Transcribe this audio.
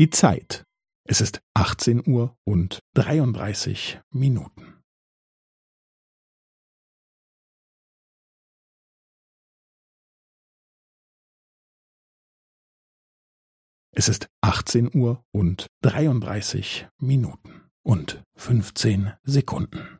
Die Zeit. Es ist 18 Uhr und 33 Minuten. Es ist 18 Uhr und 33 Minuten und 15 Sekunden.